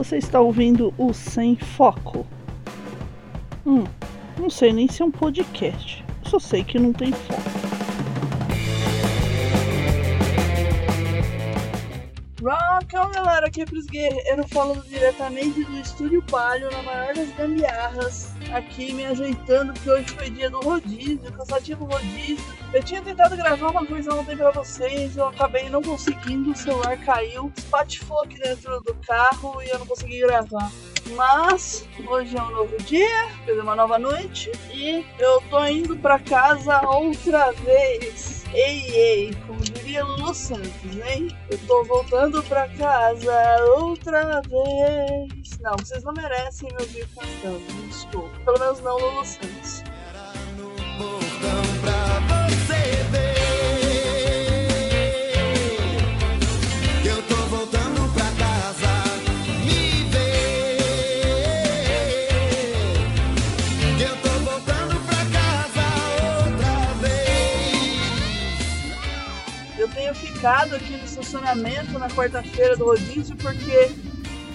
Você está ouvindo o Sem Foco. Hum, não sei nem se é um podcast. Só sei que não tem foco. Rockão, galera, aqui é Pris Guerreiro falando diretamente do Estúdio Palio, na maior das gambiarras, aqui me ajeitando, porque hoje foi dia do rodízio, cansativo rodízio. Eu tinha tentado gravar uma coisa ontem pra vocês, eu acabei não conseguindo, o celular caiu, espatifou aqui dentro do carro e eu não consegui gravar. Mas hoje é um novo dia, quer dizer, uma nova noite, e eu tô indo pra casa outra vez. Ei, ei, como diria Lulu Santos, hein? Eu tô voltando pra casa outra vez. Não, vocês não merecem me ouvir cantando, me desculpa. Pelo menos não Lulu Santos. Eu tô voltando pra me ver. Eu tô voltando pra casa outra vez. Eu tenho ficado aqui no estacionamento na quarta-feira do rodízio porque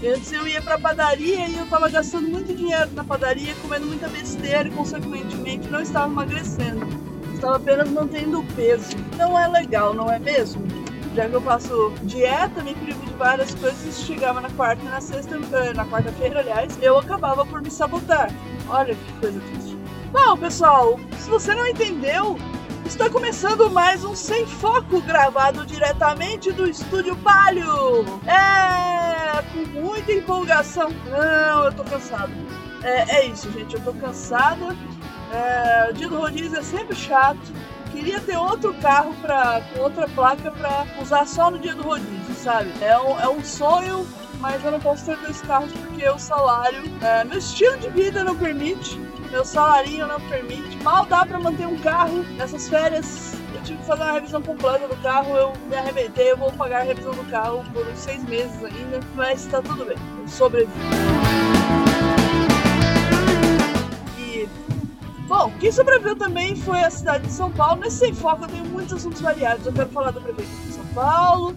antes eu ia pra padaria e eu tava gastando muito dinheiro na padaria, comendo muita besteira e consequentemente não estava emagrecendo. Estava apenas mantendo o peso. Não é legal, não é mesmo? Já que eu faço dieta, me privo de várias coisas, chegava na quarta e na sexta, eh, na quarta-feira, aliás, eu acabava por me sabotar. Olha que coisa triste. Bom, pessoal, se você não entendeu, Está começando mais um Sem Foco gravado diretamente do Estúdio Palio. É, com muita empolgação. Não, eu tô cansado. É, é isso, gente, eu tô cansada. É, o dia do rodízio é sempre chato. Queria ter outro carro pra, com outra placa pra usar só no dia do rodízio, sabe? É um, é um sonho, mas eu não posso ter dois carros porque o salário, é, meu estilo de vida não permite meu salarinho não permite. Mal dá pra manter um carro nessas férias. Eu tive que fazer uma revisão completa do carro, eu me arrebentei, eu vou pagar a revisão do carro por uns seis meses ainda, mas tá tudo bem, eu. E, bom, quem sobreviveu também foi a cidade de São Paulo. Nesse Sem Foco eu tenho muitos assuntos variados. Eu quero falar da Prefeitura de São Paulo,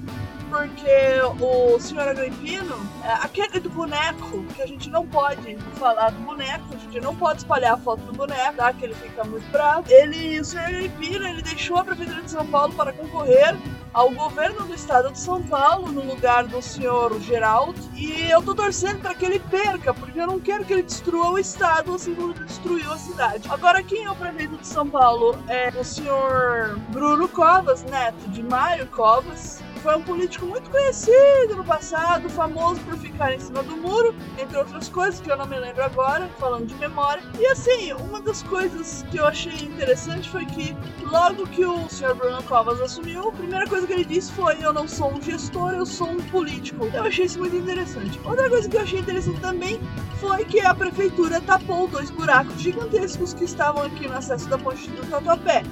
porque o senhor Agripino, é, aquele do boneco, que a gente não pode falar do boneco, a gente não pode espalhar a foto do boneco, tá? Que ele fica muito bravo. Ele, o senhor Agripino, ele deixou a Prefeitura de São Paulo para concorrer ao governo do estado de São Paulo no lugar do senhor Geraldo e eu tô torcendo para que ele perca, porque eu não quero que ele destrua o estado assim como destruiu a cidade. Agora, quem é o prefeito de São Paulo é o senhor Bruno Covas, neto de Mário Covas, foi um político muito conhecido no passado, famoso por ficar em cima do muro, entre outras coisas que eu não me lembro agora, falando de memória. E assim, uma das coisas que eu achei interessante foi que logo que o Sr. Bruno Covas assumiu, a primeira coisa que ele disse foi: Eu não sou um gestor, eu sou um político. Eu achei isso muito interessante. Outra coisa que eu achei interessante também foi que a prefeitura tapou dois buracos gigantescos que estavam aqui no acesso da ponte do Tatuapé.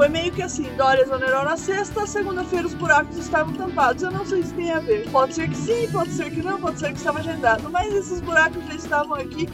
Foi meio que assim, Dória exonerou na sexta, segunda-feira os buracos estavam tampados. Eu não sei se tem a ver. Pode ser que sim, pode ser que não, pode ser que estava agendado. Mas esses buracos já estavam aqui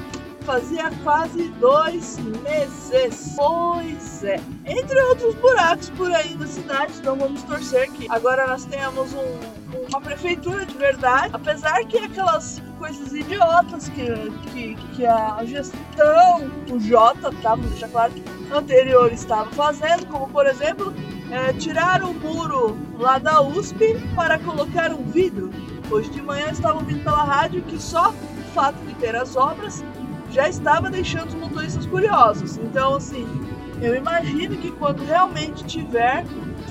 fazia quase dois meses. Pois é. Entre outros buracos por aí da cidade, então vamos torcer que agora nós tenhamos um, uma prefeitura de verdade. Apesar que aquelas coisas idiotas que, que, que a gestão, o Jota, tá? Vamos deixar claro, anterior estava fazendo, como por exemplo, é, tirar o muro lá da USP para colocar um vidro. Hoje de manhã estavam ouvindo pela rádio que só o fato de ter as obras já estava deixando os motoristas curiosos. Então, assim, eu imagino que quando realmente tiver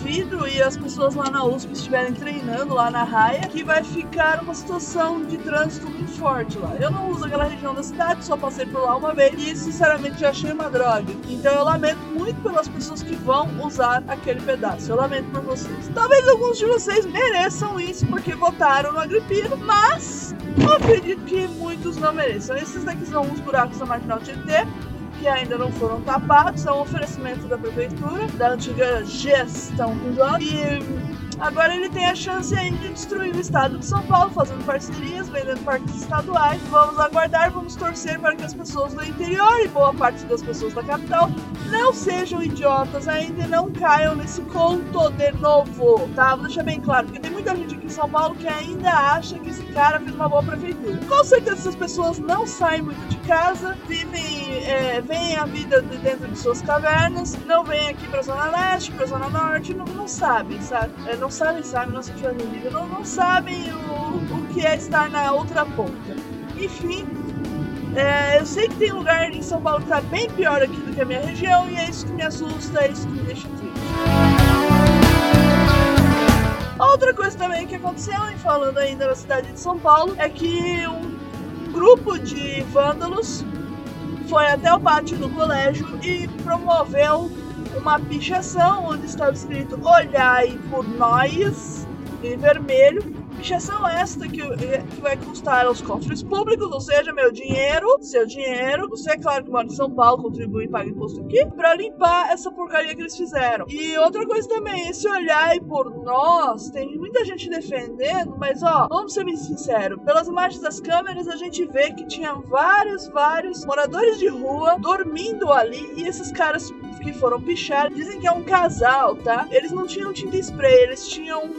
e as pessoas lá na USP estiverem treinando lá na raia, que vai ficar uma situação de trânsito muito forte lá. Eu não uso aquela região da cidade, só passei por lá uma vez e sinceramente já achei uma droga. Então eu lamento muito pelas pessoas que vão usar aquele pedaço. Eu lamento por vocês. Talvez alguns de vocês mereçam isso porque votaram no Agripino, mas eu acredito que muitos não mereçam. Esses daqui são os buracos da Marginal Tietê que ainda não foram tapados, é um oferecimento da prefeitura, da antiga gestão do. E agora ele tem a chance ainda de destruir o estado de São Paulo, fazendo parcerias, vendendo parques estaduais. Vamos aguardar, vamos torcer para que as pessoas do interior e boa parte das pessoas da capital não sejam idiotas ainda e não caiam nesse conto de novo, tá? Vou deixar bem claro, porque tem em São Paulo que ainda acha que esse cara fez uma boa prefeitura. Com certeza essas pessoas não saem muito de casa, vivem, é, veem a vida de dentro de suas cavernas, não vêm aqui pra Zona Leste, pra Zona Norte, não, não sabem, sabe? É, não sabem, sabem, não se não, não sabem o, o que é estar na outra ponta. Enfim, é, eu sei que tem lugar em São Paulo que tá bem pior aqui do que a minha região e é isso que me assusta, é isso que me deixa triste. Outra coisa também que aconteceu, e falando ainda na cidade de São Paulo, é que um, grupo de vândalos foi até o pátio do colégio e promoveu uma pichação onde estava escrito Olhai por nós, em vermelho, Pichação esta que, que vai custar aos cofres públicos, ou seja, meu dinheiro, seu dinheiro. Você, é claro, que mora em São Paulo, contribui e paga imposto aqui, pra limpar essa porcaria que eles fizeram. E outra coisa também, esse olhar por nós, tem muita gente defendendo, mas ó, vamos ser bem sinceros, pelas imagens das câmeras a gente vê que tinha vários, vários moradores de rua dormindo ali e esses caras que foram pichar dizem que é um casal, tá? Eles não tinham tinta spray, eles tinham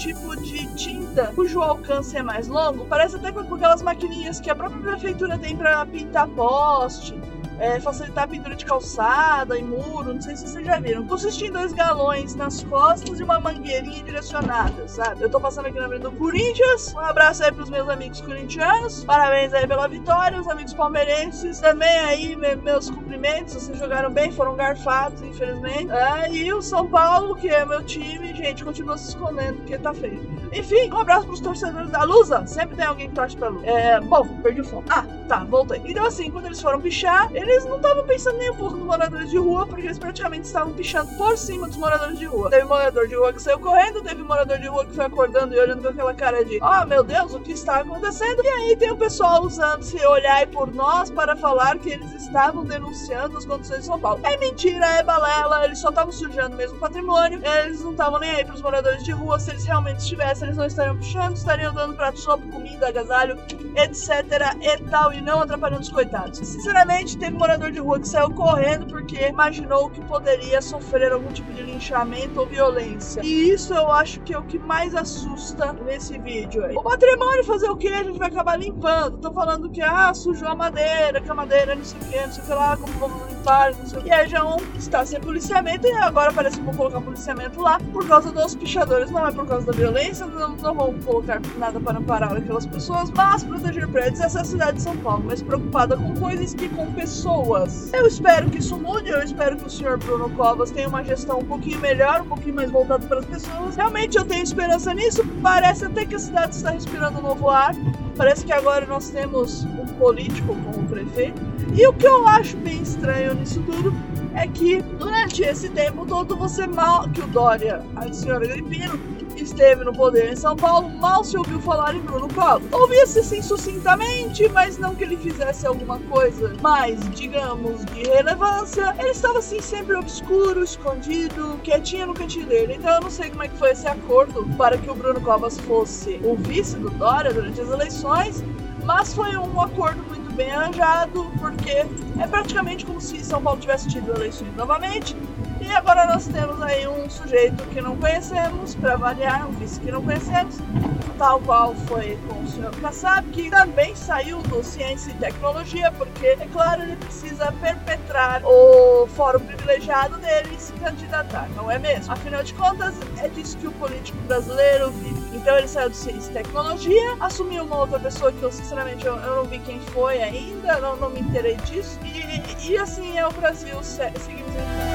tipo de tinta cujo alcance é mais longo, parece até com aquelas maquininhas que a própria prefeitura tem para pintar poste é, facilitar a pintura de calçada e muro, não sei se vocês já viram. Consiste em dois galões nas costas e uma mangueirinha direcionada, sabe? Eu tô passando aqui na frente do Corinthians. Um abraço aí pros meus amigos corintianos. Parabéns aí pela vitória. Os amigos palmeirenses também aí, meus cumprimentos. Vocês jogaram bem, foram garfados, infelizmente. É, e o São Paulo, que é meu time, gente, continua se escondendo porque tá feio. Enfim, um abraço pros torcedores da Lusa. Sempre tem alguém que torce pra Lusa. É, bom, perdi o foco. Ah, tá, voltei. Então assim, quando eles foram pichar, eles não estavam pensando nem um pouco nos moradores de rua, porque eles praticamente estavam pichando por cima dos moradores de rua. Teve morador de rua que saiu correndo, teve morador de rua que foi acordando e olhando com aquela cara de: Oh meu Deus, o que está acontecendo? E aí tem o pessoal usando se olhar por nós para falar que eles estavam denunciando as condições de São Paulo. É mentira, é balela, eles só estavam sujando mesmo o patrimônio, eles não estavam nem aí para os moradores de rua. Se eles realmente estivessem, eles não estariam pichando, estariam dando prato sopa, comida, agasalho, etc. e tal, e não atrapalhando os coitados. Sinceramente, teve morador de rua que saiu correndo porque imaginou que poderia sofrer algum tipo de linchamento ou violência. E isso eu acho que é o que mais assusta nesse vídeo aí. O patrimônio fazer o que? A gente vai acabar limpando. Tô falando que, ah, sujou a madeira, que a madeira não sei o que, não sei o que lá, como vamos limpar, não sei o que. Aí já um está sem policiamento e agora parece que vão colocar policiamento lá por causa dos pichadores. Não é por causa da violência, não, não vão colocar nada para parar aquelas pessoas, mas proteger prédios. Essa é a cidade de São Paulo, mas preocupada com coisas que com pessoas pessoas. Eu espero que isso mude, eu espero que o senhor Bruno Covas tenha uma gestão um pouquinho melhor, um pouquinho mais voltada para as pessoas. Realmente eu tenho esperança nisso. Parece até que a cidade está respirando um novo ar. Parece que agora nós temos um político como prefeito. E o que eu acho bem estranho nisso tudo é que durante esse tempo todo você mal que o Dória, a senhora Gripino, esteve no poder em São Paulo, mal se ouviu falar em Bruno Covas. Ouvia-se sim sucintamente, mas não que ele fizesse alguma coisa mais, digamos, de relevância. Ele estava assim sempre obscuro, escondido, quietinho no cantinho dele. Então eu não sei como é que foi esse acordo para que o Bruno Covas fosse o vice do Dória durante as eleições, mas foi um acordo muito bem arranjado, porque é praticamente como se São Paulo tivesse tido eleições novamente e agora nós temos aí um sujeito que não conhecemos, para variar, um vice que não conhecemos, tal qual foi com o senhor Kassab, que também saiu do Ciência e Tecnologia, porque, é claro, ele precisa perpetrar o fórum privilegiado dele e se candidatar, não é mesmo? Afinal de contas, é disso que o político brasileiro vive. Então ele saiu do Ciência e Tecnologia, assumiu uma outra pessoa que eu, sinceramente, eu, eu não vi quem foi ainda, não, não me interei disso, e, e assim é o Brasil, seguimos em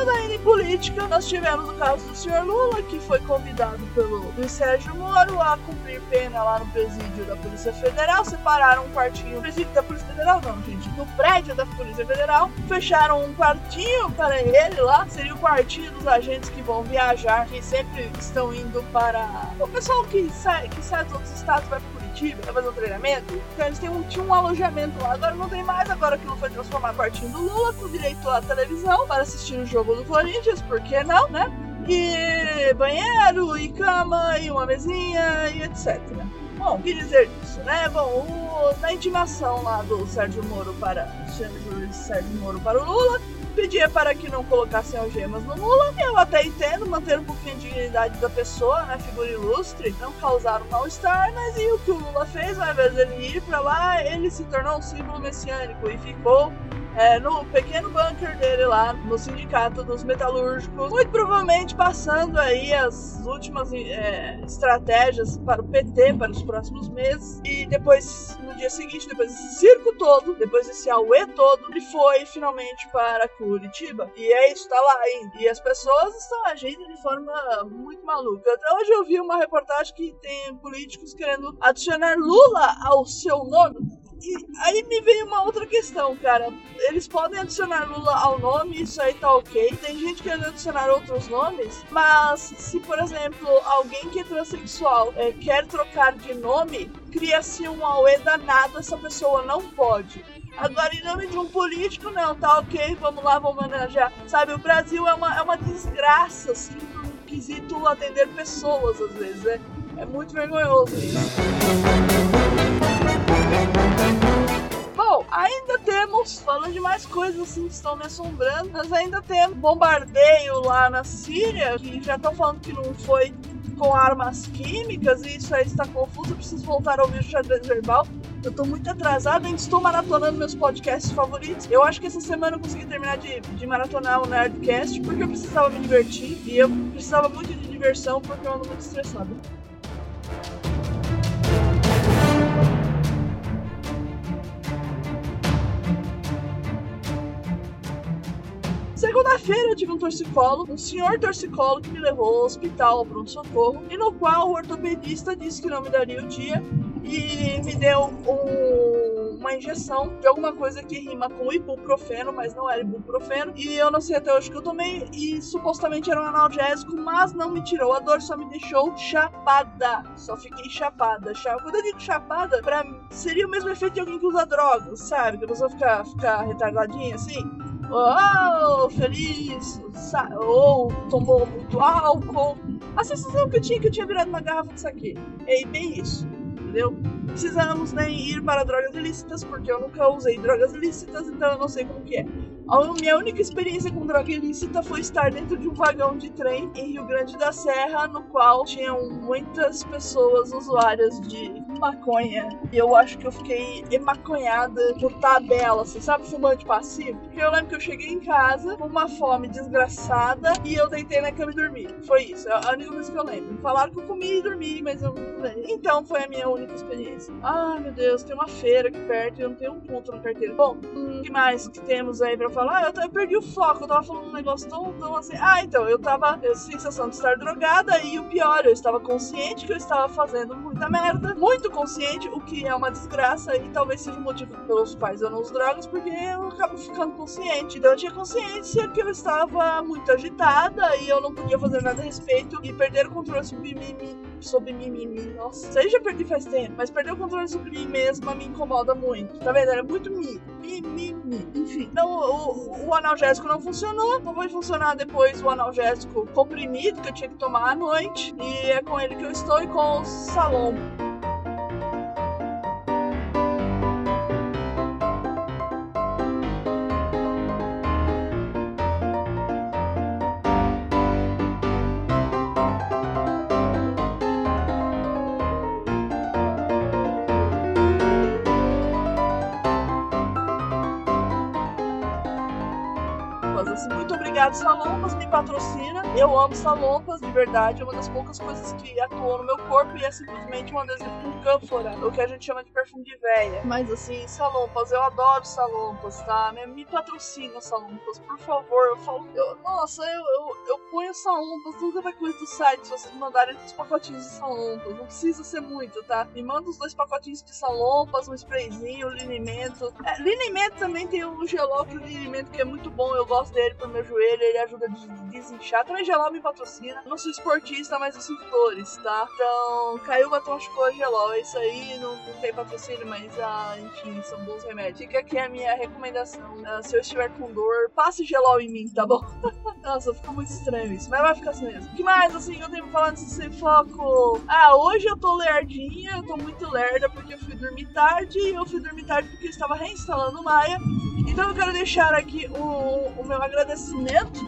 Falando ainda em política, nós tivemos o caso do senhor Lula, que foi convidado pelo Luiz Sérgio Moro a cumprir pena lá no presídio da Polícia Federal. Separaram um quartinho no presídio da Polícia Federal, não, gente, no prédio da Polícia Federal. Fecharam um quartinho para ele lá. Seria o quartinho dos agentes que vão viajar, que sempre estão indo para. O pessoal que sai, que sai dos outros estados vai Curitiba, vai fazer um treinamento. Então eles têm um, tinham um alojamento lá. Agora não tem mais, agora aquilo foi transformar quartinho do Lula com direito à televisão para assistir o jogo do Corinthians, por que não, né? E banheiro, e cama, e uma mesinha, e etc. Bom, o que dizer disso, né? Bom, o, na intimação lá do Sérgio Moro para Sérgio Moro para o Lula, pedia para que não colocassem algemas no Lula. Eu até entendo manter um pouquinho a dignidade da pessoa, né? Figura ilustre, não causar um mal-estar, mas e o que o Lula fez? Ao invés dele ir pra lá, ele se tornou um símbolo messiânico e ficou é, no pequeno bunker dele lá, no sindicato dos metalúrgicos, muito provavelmente passando aí as últimas é, estratégias para o PT para os próximos meses. E depois, no dia seguinte, depois desse circo todo, depois desse auê todo, ele foi finalmente para Curitiba. E é isso, tá lá ainda. E as pessoas estão agindo de forma muito maluca. Até hoje eu vi uma reportagem que tem políticos querendo adicionar Lula ao seu nome. E aí me veio uma outra questão, cara. Eles podem adicionar Lula ao nome, isso aí tá ok. Tem gente querendo adicionar outros nomes, mas se, por exemplo, alguém que é transexual é, quer trocar de nome, cria-se um auê danado, essa pessoa não pode. Agora, em nome de um político, não, tá ok, vamos lá, vamos homenagear. Sabe, o Brasil é uma, é uma desgraça, assim, no quesito atender pessoas, às vezes. É, é muito vergonhoso isso. Ainda temos, falando de mais coisas assim que estão me assombrando, nós ainda temos bombardeio lá na Síria, que já estão falando que não foi com armas químicas, e isso aí está confuso, eu preciso voltar a ouvir o xadrez verbal. Eu tô muito atrasada, ainda estou maratonando meus podcasts favoritos. Eu acho que essa semana eu consegui terminar de, de maratonar o Nerdcast, porque eu precisava me divertir, e eu precisava muito de diversão, porque eu ando muito estressada. Segunda-feira eu tive um torcicolo, um senhor torcicolo que me levou ao hospital ao pronto-socorro, e no qual o ortopedista disse que não me daria o dia e me deu um, uma injeção de alguma coisa que rima com ibuprofeno, mas não era ibuprofeno. E eu não sei até hoje que eu tomei, e supostamente era um analgésico, mas não me tirou a dor, só me deixou chapada. Só fiquei chapada. Quando eu digo chapada, pra mim, seria o mesmo efeito de alguém que usa drogas, sabe? Que a pessoa fica, fica retardadinha assim oh, feliz, ou tomou muito álcool. A sensação que eu tinha é que eu tinha virado uma garrafa disso aqui. É bem isso, entendeu? Precisamos nem ir para drogas ilícitas, porque eu nunca usei drogas ilícitas, então eu não sei como que é. A minha única experiência com droga ilícita foi estar dentro de um vagão de trem em Rio Grande da Serra, no qual tinham muitas pessoas usuárias de maconha. E eu acho que eu fiquei emaconhada por tabela, assim, sabe, fumante passivo? Porque eu lembro que eu cheguei em casa com uma fome desgraçada e eu deitei na cama e dormi. Foi isso, é a única coisa que eu lembro. Falaram que eu comi e dormi, mas eu não lembro. Então foi a minha única experiência. Ai meu Deus, tem uma feira aqui perto e eu não tenho um ponto na carteira. Bom, o que mais que temos aí pra falar? falar, eu, eu, perdi o foco, eu tava falando um negócio tão, tão assim. Ah, então, eu tava a sensação de estar drogada e o pior, eu estava consciente que eu estava fazendo muita merda, muito consciente, o que é uma desgraça e talvez seja o motivo pelos quais eu não uso drogas, porque eu acabo ficando consciente. Então eu tinha consciência que eu estava muito agitada e eu não podia fazer nada a respeito e perder o controle sobre mim, sobre mim, mim, mim. Nossa, aí já perdi faz tempo, mas perder o controle sobre mim mesma me incomoda muito. Tá vendo? Era muito mi, mi, mi, mi. Enfim, então o, o, analgésico não funcionou, não vai funcionar depois o analgésico comprimido que eu tinha que tomar à noite. E é com ele que eu estou e com o salão. obrigado, Salompas, me patrocina. Eu amo Salompas, de verdade. É uma das poucas coisas que atuam no meu corpo e é simplesmente um adesivo com cânfora, o que a gente chama de perfume de véia. Mas assim, Salompas, eu adoro Salompas, tá? Me, me patrocina, Salompas, por favor. Eu falo, eu, nossa, eu, eu, eu ponho Salompas, nunca vai coisa do site se vocês mandarem os pacotinhos de Salompas. Não precisa ser muito, tá? Me manda os dois pacotinhos de Salompas, um sprayzinho, linimento. É, linimento também tem o gelol, que o linimento que é muito bom, eu gosto dele pro meu joelho ele, ajuda a desinchar. Também gelol me patrocina. Não sou esportista, mas eu sinto dores, tá? Então, caiu batom chupou gelol. Isso aí, não, não tem patrocínio, mas ah, enfim, são bons remédios. Fica aqui a minha recomendação. Ah, se eu estiver com dor, passe gelol em mim, tá bom? Nossa, ficou muito estranho isso, mas vai ficar assim mesmo. O que mais, assim, eu tenho falando sem foco? Ah, hoje eu tô lerdinha, eu tô muito lerda porque eu fui dormir tarde. E eu fui dormir tarde porque eu estava reinstalando o Maia. Então eu quero deixar aqui o, o meu agradecimento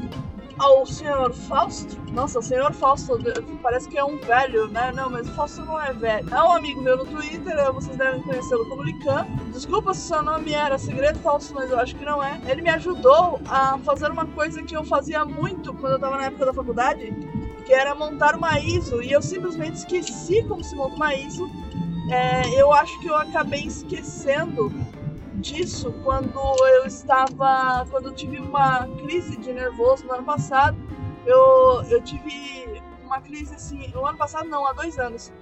ao senhor Fausto. Nossa, o senhor Fausto parece que é um velho, né? Não, mas o Fausto não é velho. É um amigo meu no Twitter, vocês devem conhecê-lo como Lican. Desculpa se seu nome era segredo Fausto, mas eu acho que não é. Ele me ajudou a fazer uma coisa que eu fazia muito quando eu tava na época da faculdade, que era montar uma ISO, e eu simplesmente esqueci como se monta uma ISO. É, eu acho que eu acabei esquecendo disso quando eu estava. quando eu tive uma crise de nervoso no ano passado. Eu, eu tive uma crise assim. No ano passado não, há dois anos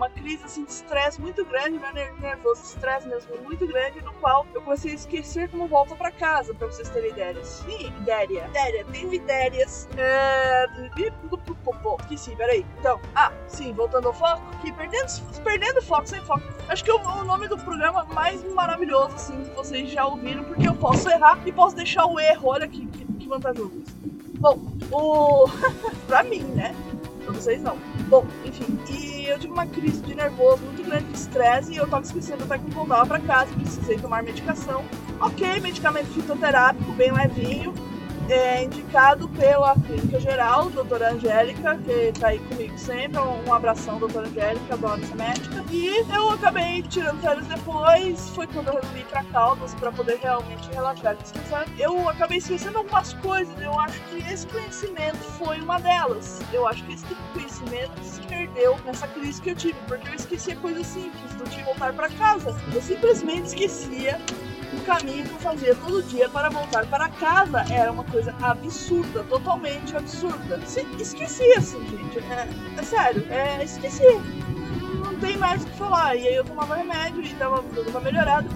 uma crise assim, de estresse muito grande, né? Nervoso, estresse mesmo muito grande, no qual eu comecei a esquecer como volta para casa, para vocês terem ideias. Sim, ideia. Ideia, tenho ideias. É... Esqueci, peraí. Então, ah, sim, voltando ao foco, que perdendo, perdendo foco sem foco. Acho que é o nome do programa mais maravilhoso, assim, que vocês já ouviram, porque eu posso errar e posso deixar o erro. Olha que, que, que vantajoso. Bom, o. pra mim, né? Vocês não. Bom, enfim. E eu tive uma crise de nervoso muito grande de estresse e eu tava esquecendo até que voltava pra casa, precisei tomar medicação. Ok, medicamento fitoterápico bem levinho é indicado pela clínica geral, doutora Angélica, que tá aí comigo sempre. Um abração, doutora Angélica, adoro essa médica. E eu acabei tirando férias depois, foi quando eu resolvi ir pra Caldas para poder realmente relaxar e descansar. Eu acabei esquecendo algumas coisas, eu acho que esse conhecimento foi uma delas. Eu acho que esse tipo de conhecimento se perdeu nessa crise que eu tive, porque eu esquecia coisas simples, do tipo voltar para casa. Eu simplesmente esquecia caminho que eu fazia todo dia para voltar para casa era uma coisa absurda, totalmente absurda. Se, esqueci assim, gente. É, é sério, é, esqueci. Não tem mais o que falar. E aí eu tomava remédio e dava tudo uma melhorada.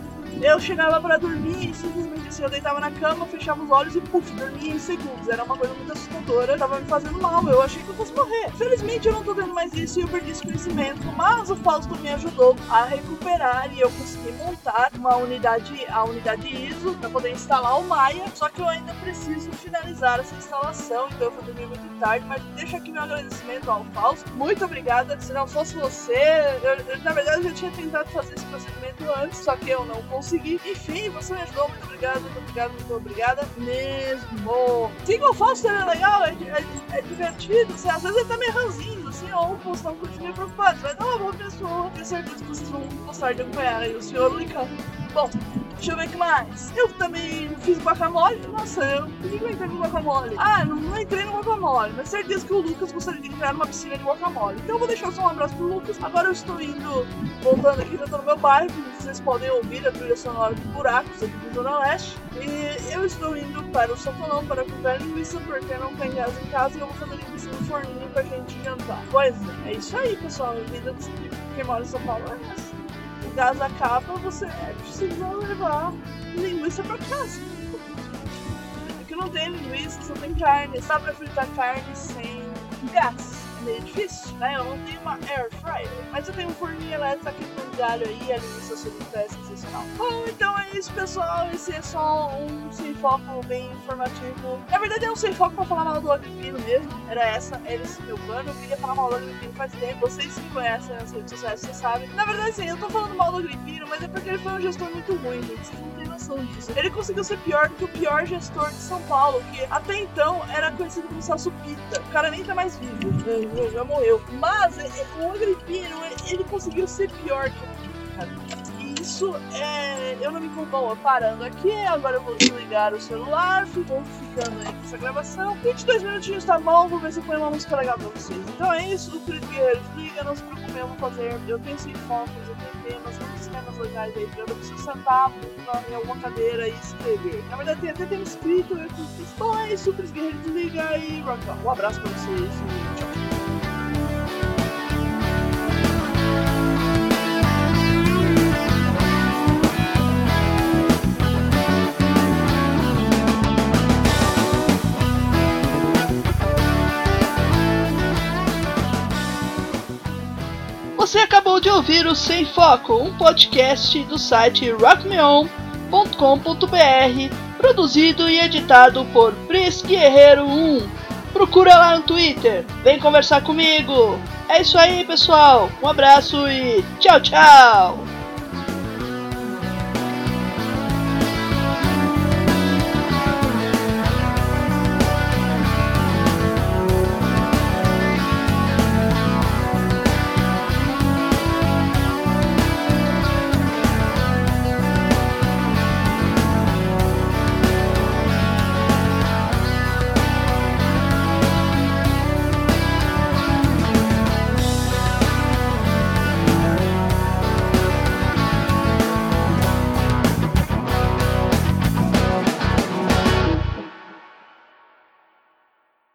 Eu chegava para dormir e simplesmente assim, eu deitava na cama, fechava os olhos e puf, dormia em segundos. Era uma coisa muito assustadora, tava me fazendo mal, eu achei que eu fosse morrer. Felizmente eu não tô tendo mais isso e eu perdi esse conhecimento, mas o Fausto me ajudou a recuperar e eu consegui montar uma unidade, a unidade ISO, para poder instalar o Maia, só que eu ainda preciso finalizar essa instalação, então eu vou dormir muito tarde, mas deixa aqui meu agradecimento ao Fausto. Muito obrigada, se não fosse você, eu, eu, na verdade eu já tinha tentado fazer esse procedimento antes, só que eu não consegui. Enfim, você me ajudou. Muito obrigado, muito obrigado, muito obrigada mesmo. Single Foster é legal, é, é, é divertido. Assim, às vezes ele tá meio ranzinho, assim, ou um curso meio preocupado. Mas não, é uma boa pessoa. Tenho certeza que vocês vão gostar de acompanhar aí o senhor Licão. Bom, deixa eu ver o que mais. Eu também fiz guacamole. Nossa, eu. Por que eu entrei no guacamole? Ah, não, não entrei no guacamole, mas certeza que o Lucas gostaria de entrar numa piscina de guacamole. Então eu vou deixar só um abraço pro Lucas. Agora eu estou indo, voltando aqui, eu tô no meu bairro. Vocês podem ouvir a trilha sonora de Buracos aqui do Zona Leste. E eu estou indo para o Sotonão para comprar linguiça, porque não tem gás em casa e eu vou fazer linguiça no forninho pra gente jantar. Pois é, é isso aí, pessoal. A vida de quem mora em São Paulo é essa gás acaba, você precisa levar linguiça pra casa. Aqui não tem linguiça, só tem carne. Dá pra fritar carne sem gás meio difícil, né? Eu não tenho uma air fryer, mas eu tenho um forninho elétrico com galho aí, a linguiça solita é sensacional. Bom, então é isso, pessoal. Esse é só um sem foco bem informativo. Na verdade, é um sem foco pra falar mal do Agripino mesmo. Era essa, era esse meu plano. Eu queria falar mal do Agripino faz tempo. Vocês que conhecem nas redes sociais, vocês sabem. Na verdade, sim, eu tô falando mal do Agripino, mas é porque ele foi um gestor muito ruim, gente. Vocês não noção disso. Ele conseguiu ser pior do que o pior gestor de São Paulo, que até então era conhecido como Celso Pita. O cara nem tá mais vivo já morreu. Mas é, é, o Agripino, ele conseguiu ser pior que o Pita. Isso é. Eu não me conformo parando aqui. Agora eu vou desligar o celular. Ficou ficando aí com essa gravação. 22 minutinhos tá bom. Vou ver se eu ponho uma música legal pra vocês. Então é isso. O Cris Guerreiro desliga. Não se preocupe, eu vou fazer. Eu tenho focos, eu muitos temas legais aí. Eu não preciso sentar em alguma cadeira e escrever. Na verdade, até tem escrito. Eu fiz. Bom, é isso. Cris Guerreiro desliga e rock on. Um abraço pra vocês de ouvir o Sem Foco, um podcast do site rockmeon.com.br, produzido e editado por Pris Guerreiro 1. Procura lá no Twitter, vem conversar comigo. É isso aí, pessoal. Um abraço e tchau, tchau.